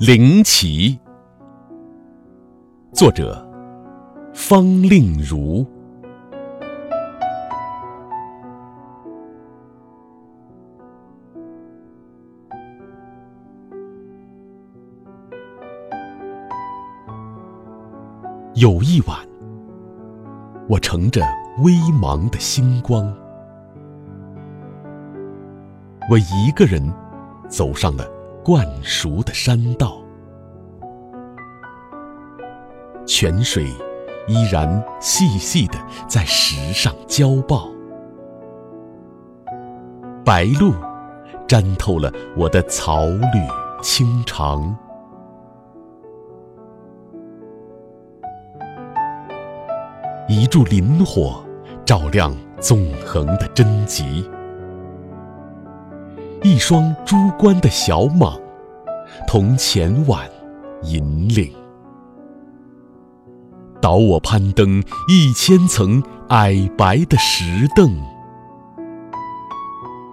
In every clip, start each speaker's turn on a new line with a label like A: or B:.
A: 灵奇，作者方令如。有一晚，我乘着微茫的星光，我一个人走上了。灌熟的山道，泉水依然细细的在石上浇爆，白露沾透了我的草履青长，一柱磷火照亮纵横的真迹。一双珠关的小蟒，同前晚引领，导我攀登一千层矮白的石凳，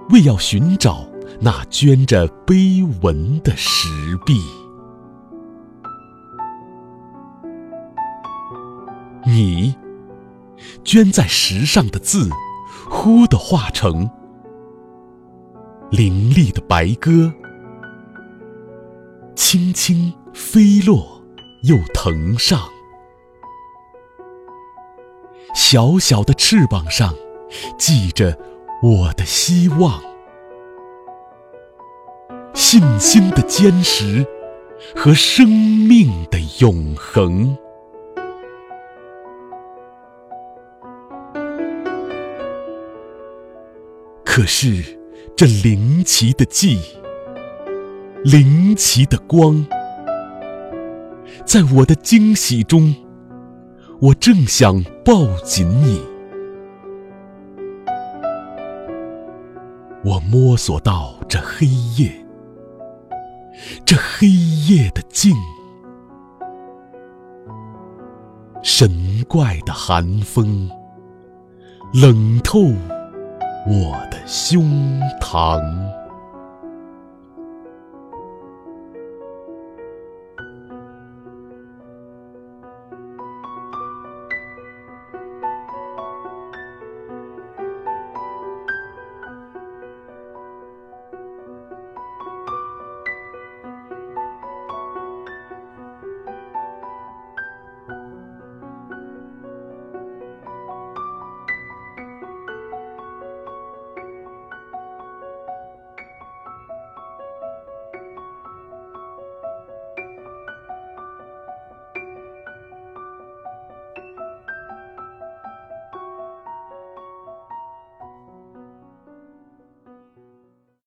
A: 为要寻找那镌着碑文的石壁。你镌在石上的字，忽地化成。凌厉的白鸽，轻轻飞落，又腾上。小小的翅膀上，系着我的希望、信心的坚实和生命的永恒。可是。这灵奇的记忆，灵奇的光，在我的惊喜中，我正想抱紧你。我摸索到这黑夜，这黑夜的静，神怪的寒风，冷透。我的胸膛。